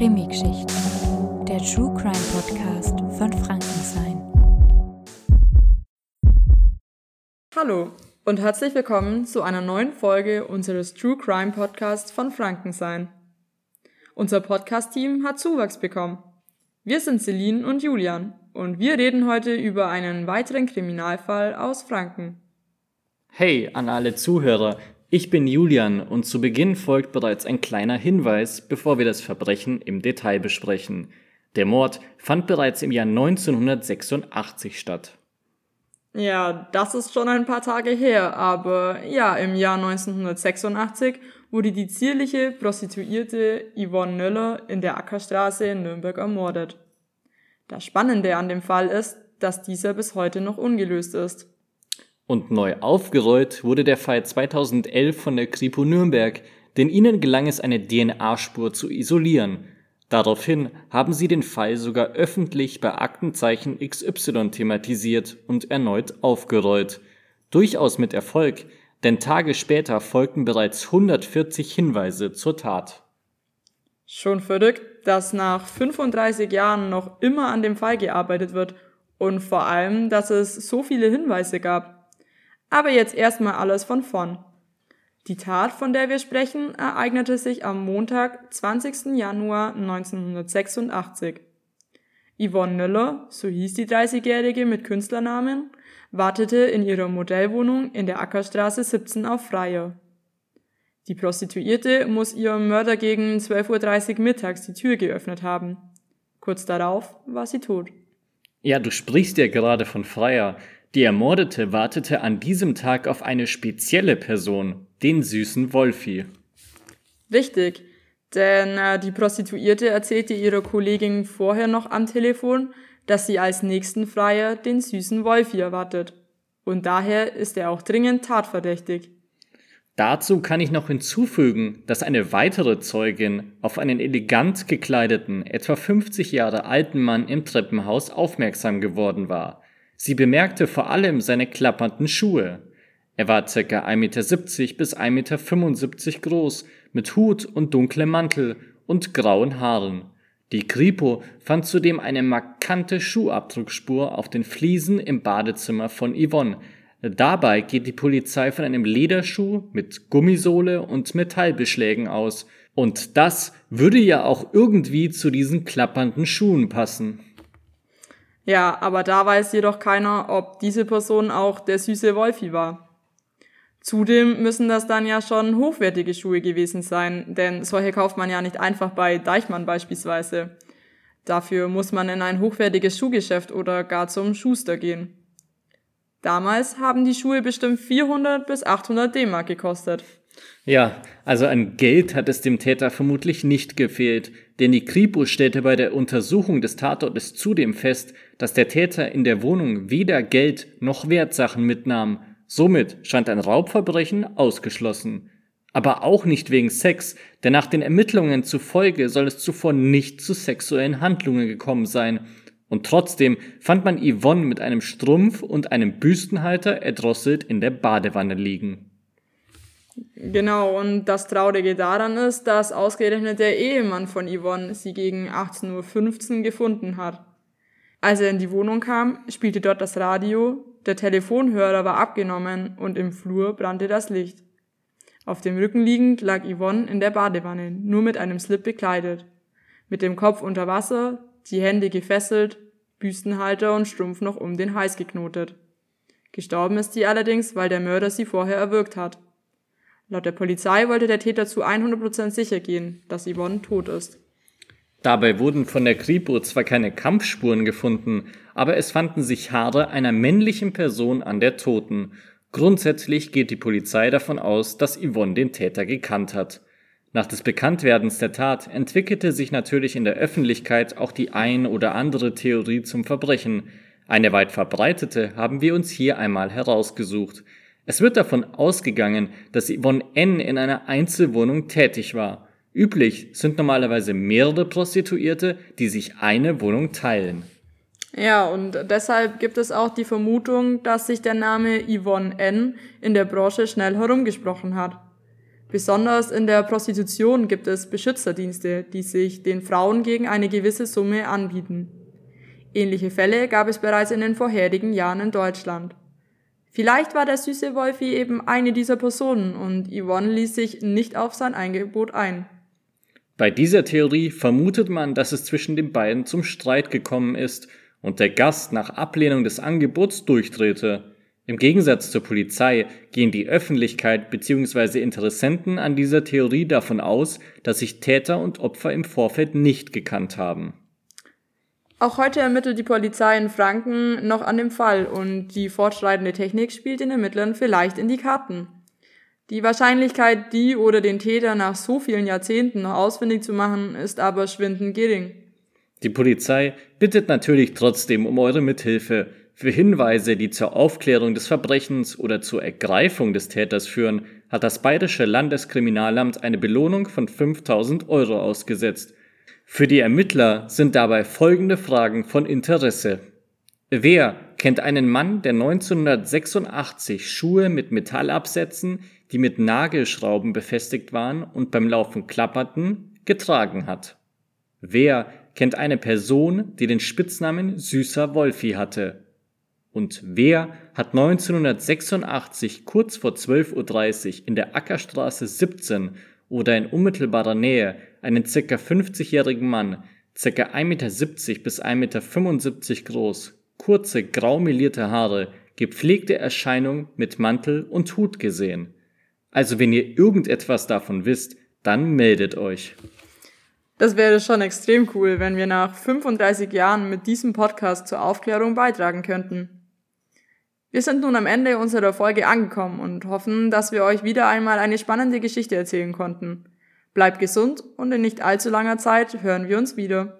Krimi-Geschichten, der True Crime Podcast von Frankenstein. Hallo und herzlich willkommen zu einer neuen Folge unseres True Crime Podcasts von Frankenstein. Unser Podcast-Team hat Zuwachs bekommen. Wir sind Celine und Julian und wir reden heute über einen weiteren Kriminalfall aus Franken. Hey an alle Zuhörer, ich bin Julian und zu Beginn folgt bereits ein kleiner Hinweis, bevor wir das Verbrechen im Detail besprechen. Der Mord fand bereits im Jahr 1986 statt. Ja, das ist schon ein paar Tage her, aber ja, im Jahr 1986 wurde die zierliche Prostituierte Yvonne Nöller in der Ackerstraße in Nürnberg ermordet. Das Spannende an dem Fall ist, dass dieser bis heute noch ungelöst ist. Und neu aufgerollt wurde der Fall 2011 von der Kripo Nürnberg, denn ihnen gelang es, eine DNA-Spur zu isolieren. Daraufhin haben sie den Fall sogar öffentlich bei Aktenzeichen XY thematisiert und erneut aufgerollt. Durchaus mit Erfolg, denn Tage später folgten bereits 140 Hinweise zur Tat. Schon verrückt, dass nach 35 Jahren noch immer an dem Fall gearbeitet wird und vor allem, dass es so viele Hinweise gab. Aber jetzt erstmal alles von vorn. Die Tat, von der wir sprechen, ereignete sich am Montag, 20. Januar 1986. Yvonne Nöller, so hieß die 30-Jährige mit Künstlernamen, wartete in ihrer Modellwohnung in der Ackerstraße 17 auf Freier. Die Prostituierte muss ihrem Mörder gegen 12.30 Uhr mittags die Tür geöffnet haben. Kurz darauf war sie tot. Ja, du sprichst ja gerade von Freier. Die Ermordete wartete an diesem Tag auf eine spezielle Person, den süßen Wolfi. Richtig, denn äh, die Prostituierte erzählte ihrer Kollegin vorher noch am Telefon, dass sie als nächsten Freier den süßen Wolfi erwartet. Und daher ist er auch dringend tatverdächtig. Dazu kann ich noch hinzufügen, dass eine weitere Zeugin auf einen elegant gekleideten, etwa 50 Jahre alten Mann im Treppenhaus aufmerksam geworden war. Sie bemerkte vor allem seine klappernden Schuhe. Er war ca. 1,70 Meter bis 1,75 Meter groß, mit Hut und dunklem Mantel und grauen Haaren. Die Kripo fand zudem eine markante Schuhabdruckspur auf den Fliesen im Badezimmer von Yvonne, Dabei geht die Polizei von einem Lederschuh mit Gummisohle und Metallbeschlägen aus. Und das würde ja auch irgendwie zu diesen klappernden Schuhen passen. Ja, aber da weiß jedoch keiner, ob diese Person auch der süße Wolfi war. Zudem müssen das dann ja schon hochwertige Schuhe gewesen sein, denn solche kauft man ja nicht einfach bei Deichmann beispielsweise. Dafür muss man in ein hochwertiges Schuhgeschäft oder gar zum Schuster gehen. Damals haben die Schuhe bestimmt 400 bis 800 D-Mark gekostet. Ja, also an Geld hat es dem Täter vermutlich nicht gefehlt, denn die Kripo stellte bei der Untersuchung des Tatortes zudem fest, dass der Täter in der Wohnung weder Geld noch Wertsachen mitnahm. Somit scheint ein Raubverbrechen ausgeschlossen. Aber auch nicht wegen Sex, denn nach den Ermittlungen zufolge soll es zuvor nicht zu sexuellen Handlungen gekommen sein und trotzdem fand man Yvonne mit einem Strumpf und einem Büstenhalter erdrosselt in der Badewanne liegen. Genau, und das Traurige daran ist, dass ausgerechnet der Ehemann von Yvonne sie gegen 18.15 Uhr gefunden hat. Als er in die Wohnung kam, spielte dort das Radio, der Telefonhörer war abgenommen und im Flur brannte das Licht. Auf dem Rücken liegend lag Yvonne in der Badewanne, nur mit einem Slip bekleidet. Mit dem Kopf unter Wasser, die Hände gefesselt, Büstenhalter und Strumpf noch um den Hals geknotet. Gestorben ist sie allerdings, weil der Mörder sie vorher erwürgt hat. Laut der Polizei wollte der Täter zu 100% sicher gehen, dass Yvonne tot ist. Dabei wurden von der Kripo zwar keine Kampfspuren gefunden, aber es fanden sich Haare einer männlichen Person an der Toten. Grundsätzlich geht die Polizei davon aus, dass Yvonne den Täter gekannt hat. Nach des Bekanntwerdens der Tat entwickelte sich natürlich in der Öffentlichkeit auch die ein oder andere Theorie zum Verbrechen. Eine weit verbreitete haben wir uns hier einmal herausgesucht. Es wird davon ausgegangen, dass Yvonne N. in einer Einzelwohnung tätig war. Üblich sind normalerweise mehrere Prostituierte, die sich eine Wohnung teilen. Ja, und deshalb gibt es auch die Vermutung, dass sich der Name Yvonne N. in der Branche schnell herumgesprochen hat. Besonders in der Prostitution gibt es Beschützerdienste, die sich den Frauen gegen eine gewisse Summe anbieten. Ähnliche Fälle gab es bereits in den vorherigen Jahren in Deutschland. Vielleicht war der süße Wolfi eben eine dieser Personen und Yvonne ließ sich nicht auf sein Angebot ein. Bei dieser Theorie vermutet man, dass es zwischen den beiden zum Streit gekommen ist und der Gast nach Ablehnung des Angebots durchdrehte. Im Gegensatz zur Polizei gehen die Öffentlichkeit bzw. Interessenten an dieser Theorie davon aus, dass sich Täter und Opfer im Vorfeld nicht gekannt haben. Auch heute ermittelt die Polizei in Franken noch an dem Fall und die fortschreitende Technik spielt den Ermittlern vielleicht in die Karten. Die Wahrscheinlichkeit, die oder den Täter nach so vielen Jahrzehnten noch ausfindig zu machen, ist aber schwindend gering. Die Polizei bittet natürlich trotzdem um eure Mithilfe. Für Hinweise, die zur Aufklärung des Verbrechens oder zur Ergreifung des Täters führen, hat das Bayerische Landeskriminalamt eine Belohnung von 5000 Euro ausgesetzt. Für die Ermittler sind dabei folgende Fragen von Interesse. Wer kennt einen Mann, der 1986 Schuhe mit Metallabsätzen, die mit Nagelschrauben befestigt waren und beim Laufen klapperten, getragen hat? Wer kennt eine Person, die den Spitznamen Süßer Wolfi hatte? Und wer hat 1986 kurz vor 12.30 Uhr in der Ackerstraße 17 oder in unmittelbarer Nähe einen ca. 50-jährigen Mann, ca. 1,70 Meter bis 1,75 Meter groß, kurze grau melierte Haare, gepflegte Erscheinung mit Mantel und Hut gesehen. Also wenn ihr irgendetwas davon wisst, dann meldet euch. Das wäre schon extrem cool, wenn wir nach 35 Jahren mit diesem Podcast zur Aufklärung beitragen könnten. Wir sind nun am Ende unserer Folge angekommen und hoffen, dass wir euch wieder einmal eine spannende Geschichte erzählen konnten. Bleibt gesund und in nicht allzu langer Zeit hören wir uns wieder.